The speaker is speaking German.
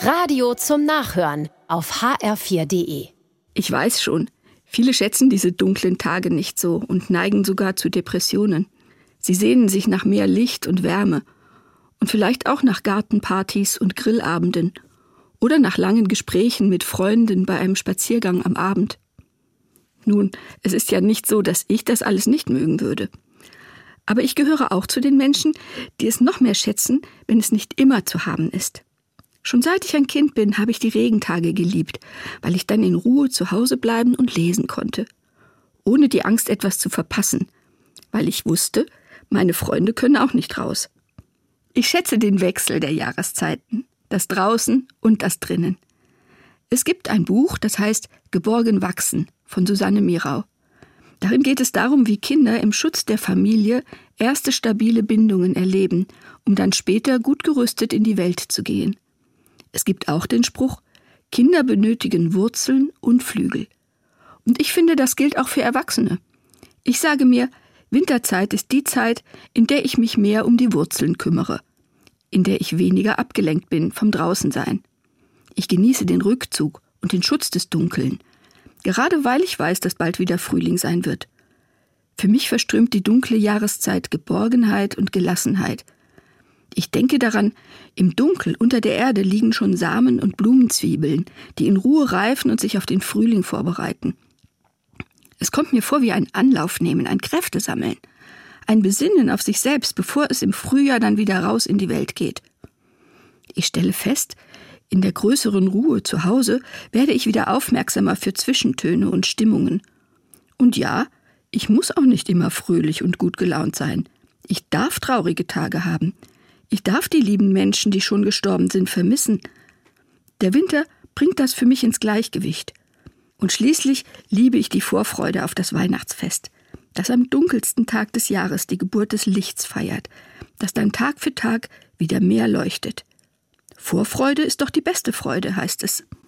Radio zum Nachhören auf hr4.de. Ich weiß schon, viele schätzen diese dunklen Tage nicht so und neigen sogar zu Depressionen. Sie sehnen sich nach mehr Licht und Wärme und vielleicht auch nach Gartenpartys und Grillabenden oder nach langen Gesprächen mit Freunden bei einem Spaziergang am Abend. Nun, es ist ja nicht so, dass ich das alles nicht mögen würde. Aber ich gehöre auch zu den Menschen, die es noch mehr schätzen, wenn es nicht immer zu haben ist. Schon seit ich ein Kind bin, habe ich die Regentage geliebt, weil ich dann in Ruhe zu Hause bleiben und lesen konnte. Ohne die Angst, etwas zu verpassen, weil ich wusste, meine Freunde können auch nicht raus. Ich schätze den Wechsel der Jahreszeiten, das Draußen und das Drinnen. Es gibt ein Buch, das heißt Geborgen wachsen von Susanne Mirau. Darin geht es darum, wie Kinder im Schutz der Familie erste stabile Bindungen erleben, um dann später gut gerüstet in die Welt zu gehen. Es gibt auch den Spruch, Kinder benötigen Wurzeln und Flügel. Und ich finde, das gilt auch für Erwachsene. Ich sage mir, Winterzeit ist die Zeit, in der ich mich mehr um die Wurzeln kümmere, in der ich weniger abgelenkt bin vom Draußensein. Ich genieße den Rückzug und den Schutz des Dunkeln, gerade weil ich weiß, dass bald wieder Frühling sein wird. Für mich verströmt die dunkle Jahreszeit Geborgenheit und Gelassenheit. Ich denke daran, im Dunkel unter der Erde liegen schon Samen und Blumenzwiebeln, die in Ruhe reifen und sich auf den Frühling vorbereiten. Es kommt mir vor wie ein Anlaufnehmen, ein Kräftesammeln, ein Besinnen auf sich selbst, bevor es im Frühjahr dann wieder raus in die Welt geht. Ich stelle fest, in der größeren Ruhe zu Hause werde ich wieder aufmerksamer für Zwischentöne und Stimmungen. Und ja, ich muss auch nicht immer fröhlich und gut gelaunt sein. Ich darf traurige Tage haben. Ich darf die lieben Menschen, die schon gestorben sind, vermissen. Der Winter bringt das für mich ins Gleichgewicht. Und schließlich liebe ich die Vorfreude auf das Weihnachtsfest, das am dunkelsten Tag des Jahres die Geburt des Lichts feiert, das dann Tag für Tag wieder mehr leuchtet. Vorfreude ist doch die beste Freude, heißt es.